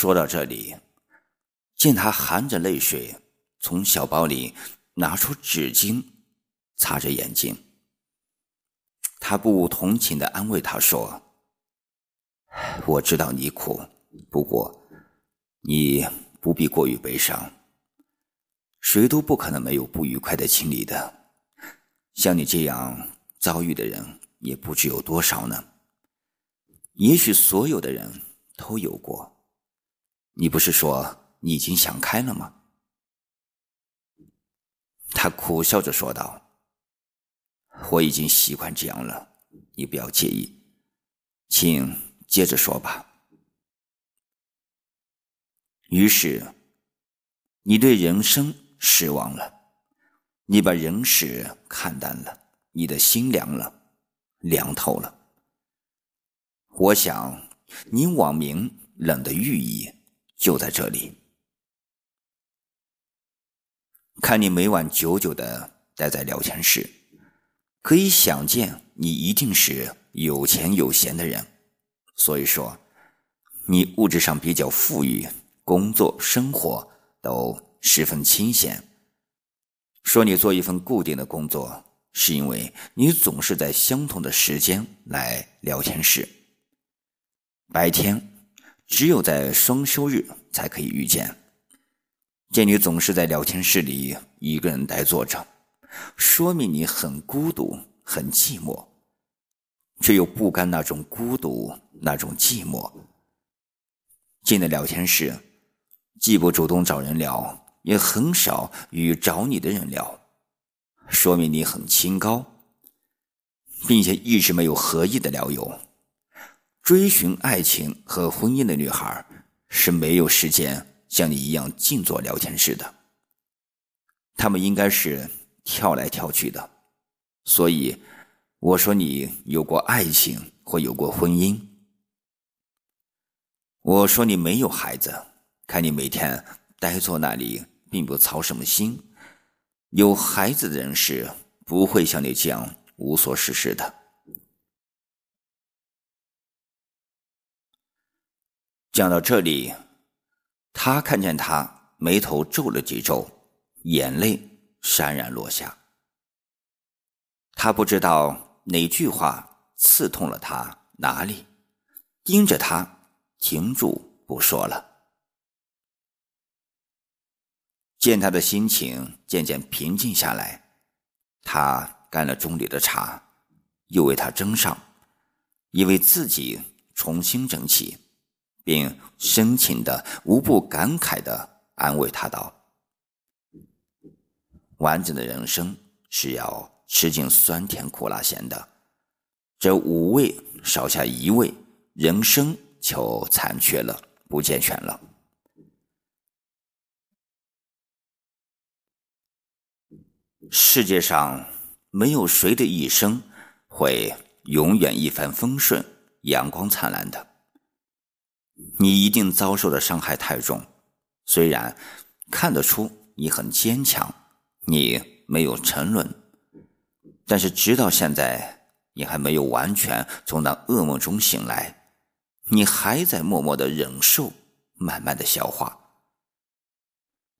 说到这里，见他含着泪水从小包里拿出纸巾擦着眼睛，他不同情的安慰他说：“我知道你苦，不过你不必过于悲伤。谁都不可能没有不愉快的经历的，像你这样遭遇的人也不知有多少呢。也许所有的人都有过。”你不是说你已经想开了吗？他苦笑着说道：“我已经习惯这样了，你不要介意，请接着说吧。”于是，你对人生失望了，你把人世看淡了，你的心凉了，凉透了。我想，你网名冷的寓意。就在这里，看你每晚久久的待在聊天室，可以想见你一定是有钱有闲的人。所以说，你物质上比较富裕，工作生活都十分清闲。说你做一份固定的工作，是因为你总是在相同的时间来聊天室，白天。只有在双休日才可以遇见。见你总是在聊天室里一个人呆坐着，说明你很孤独、很寂寞，却又不甘那种孤独、那种寂寞。进了聊天室，既不主动找人聊，也很少与找你的人聊，说明你很清高，并且一直没有合意的聊友。追寻爱情和婚姻的女孩是没有时间像你一样静坐聊天室的，她们应该是跳来跳去的。所以我说你有过爱情或有过婚姻。我说你没有孩子，看你每天呆坐那里，并不操什么心。有孩子的人是不会像你这样无所事事的。讲到这里，他看见他眉头皱了几皱，眼泪潸然落下。他不知道哪句话刺痛了他哪里，盯着他停住不说了。见他的心情渐渐平静下来，他干了钟里的茶，又为他斟上，以为自己重新整起。并深情的、无不感慨的安慰他道：“完整的人生是要吃尽酸甜苦辣咸的，这五味少下一味，人生就残缺了，不健全了。世界上没有谁的一生会永远一帆风顺、阳光灿烂的。”你一定遭受的伤害太重，虽然看得出你很坚强，你没有沉沦，但是直到现在，你还没有完全从那噩梦中醒来，你还在默默的忍受，慢慢的消化。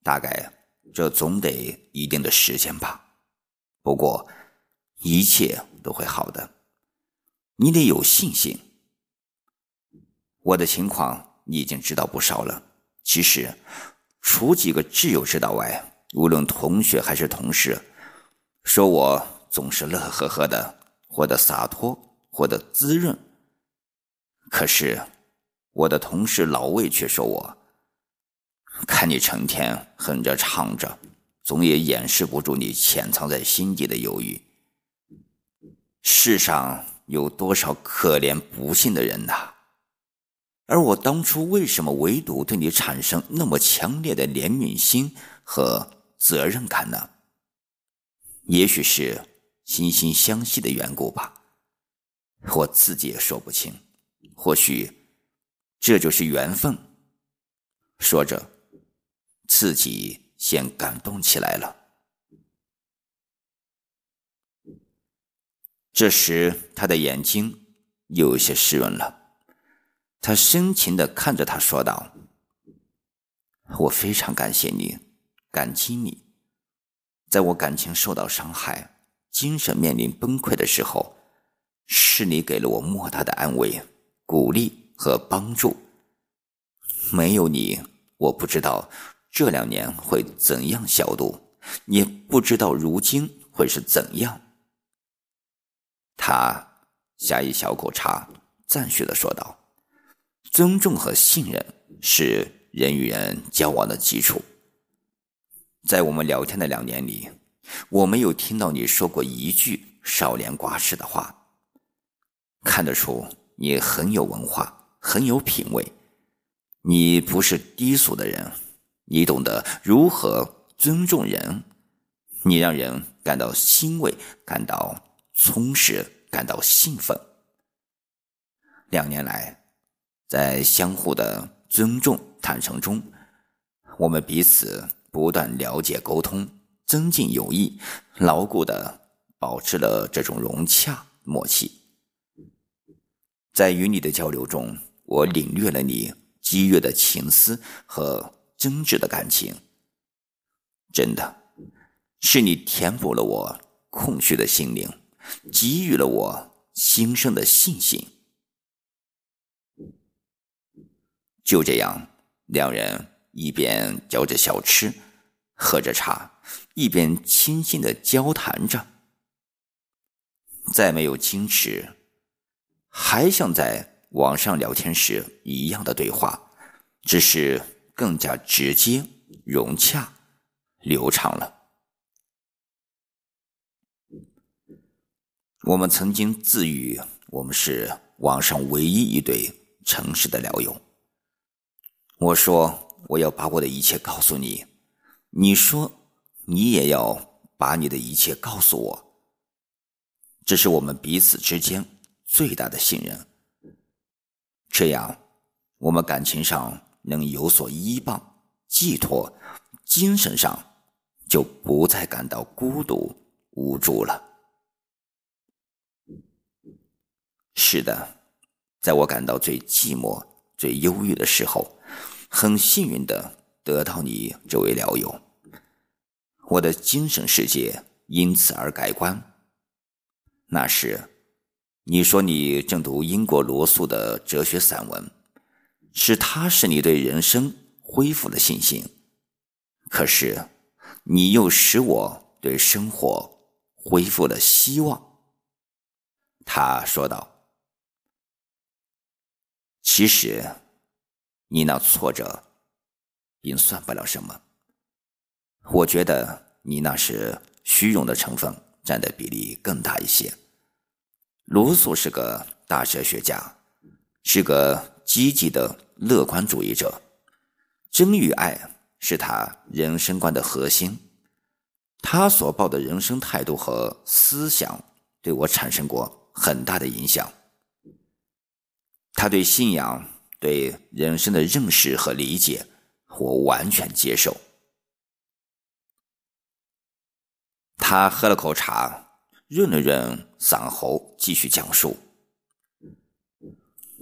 大概这总得一定的时间吧，不过一切都会好的，你得有信心。我的情况你已经知道不少了。其实，除几个挚友知道外，无论同学还是同事，说我总是乐呵呵的，活得洒脱，活得滋润。可是，我的同事老魏却说我，看你成天哼着唱着，总也掩饰不住你潜藏在心底的忧郁。世上有多少可怜不幸的人呐！而我当初为什么唯独对你产生那么强烈的怜悯心和责任感呢？也许是惺惺相惜的缘故吧，我自己也说不清。或许这就是缘分。说着，自己先感动起来了。这时，他的眼睛有些湿润了。他深情的看着他说道：“我非常感谢你，感激你，在我感情受到伤害、精神面临崩溃的时候，是你给了我莫大的安慰、鼓励和帮助。没有你，我不知道这两年会怎样消度，也不知道如今会是怎样。他下一小口茶，赞许的说道：“尊重和信任是。”人与人交往的基础，在我们聊天的两年里，我没有听到你说过一句少年寡事的话。看得出你很有文化，很有品味。你不是低俗的人，你懂得如何尊重人，你让人感到欣慰，感到充实，感到兴奋。两年来，在相互的。尊重、坦诚中，我们彼此不断了解、沟通，增进友谊，牢固的保持了这种融洽默契。在与你的交流中，我领略了你激越的情思和真挚的感情。真的，是你填补了我空虚的心灵，给予了我新生的信心。就这样，两人一边嚼着小吃，喝着茶，一边轻轻的交谈着。再没有矜持，还像在网上聊天时一样的对话，只是更加直接、融洽、流畅了。我们曾经自语，我们是网上唯一一对诚实的聊友。我说：“我要把我的一切告诉你。”你说：“你也要把你的一切告诉我。”这是我们彼此之间最大的信任。这样，我们感情上能有所依傍、寄托，精神上就不再感到孤独无助了。是的，在我感到最寂寞、最忧郁的时候。很幸运的得到你这位聊友，我的精神世界因此而改观。那时，你说你正读英国罗素的哲学散文，是他使你对人生恢复了信心。可是，你又使我对生活恢复了希望。他说道：“其实。”你那挫折，并算不了什么。我觉得你那是虚荣的成分占的比例更大一些。罗素是个大哲学家，是个积极的乐观主义者，真与爱是他人生观的核心。他所抱的人生态度和思想对我产生过很大的影响。他对信仰。对人生的认识和理解，我完全接受。他喝了口茶，润了润嗓喉，继续讲述。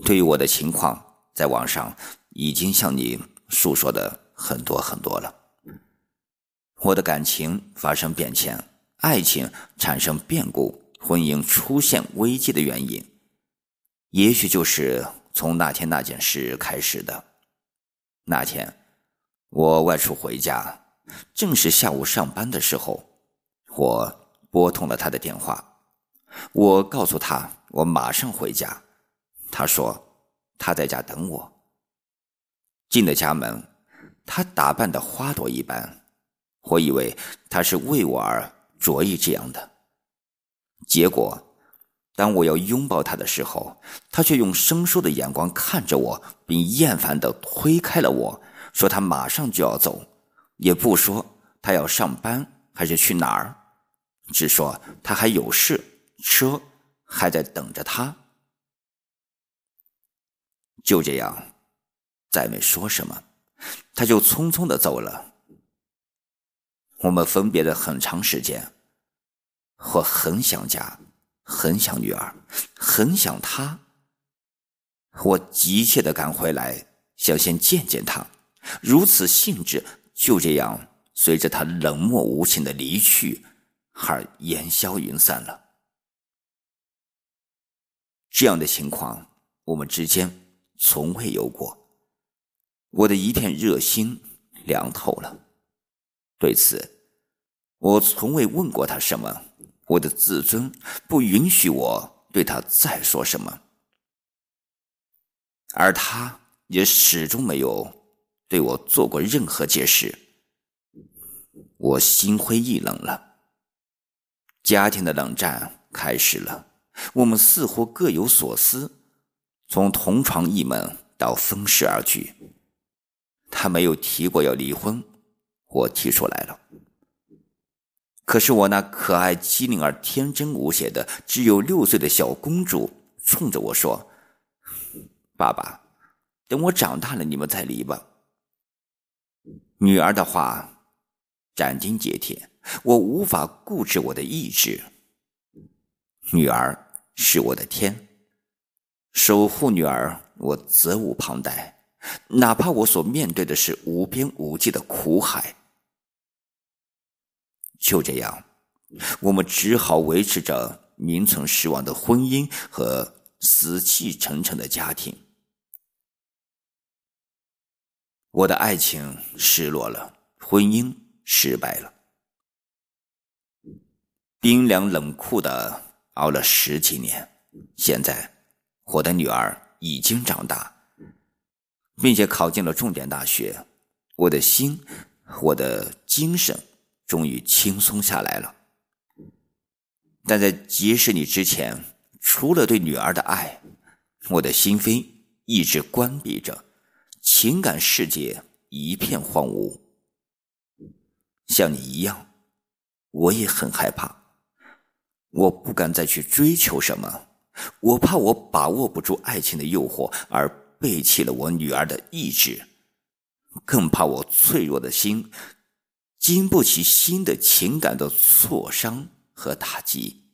对于我的情况，在网上已经向你诉说的很多很多了。我的感情发生变迁，爱情产生变故，婚姻出现危机的原因，也许就是。从那天那件事开始的。那天，我外出回家，正是下午上班的时候，我拨通了他的电话。我告诉他我马上回家，他说他在家等我。进了家门，他打扮的花朵一般，我以为他是为我而着意这样的，结果。当我要拥抱他的时候，他却用生疏的眼光看着我，并厌烦地推开了我，说他马上就要走，也不说他要上班还是去哪儿，只说他还有事，车还在等着他。就这样，再没说什么，他就匆匆的走了。我们分别了很长时间，我很想家。很想女儿，很想她。我急切的赶回来，想先见见她，如此兴致就这样随着他冷漠无情的离去而烟消云散了。这样的情况，我们之间从未有过。我的一片热心凉透了。对此，我从未问过他什么。我的自尊不允许我对他再说什么，而他也始终没有对我做过任何解释。我心灰意冷了。家庭的冷战开始了。我们似乎各有所思，从同床异梦到分尸而去。他没有提过要离婚，我提出来了。可是我那可爱、机灵而天真无邪的只有六岁的小公主，冲着我说：“爸爸，等我长大了，你们再离吧。”女儿的话斩钉截铁，我无法固执我的意志。女儿。是我的天，守护女儿，我责无旁贷，哪怕我所面对的是无边无际的苦海。就这样，我们只好维持着名存实亡的婚姻和死气沉沉的家庭。我的爱情失落了，婚姻失败了，冰凉冷酷的。熬了十几年，现在我的女儿已经长大，并且考进了重点大学，我的心，我的精神终于轻松下来了。但在结识你之前，除了对女儿的爱，我的心扉一直关闭着，情感世界一片荒芜。像你一样，我也很害怕。我不敢再去追求什么，我怕我把握不住爱情的诱惑而背弃了我女儿的意志，更怕我脆弱的心经不起新的情感的挫伤和打击。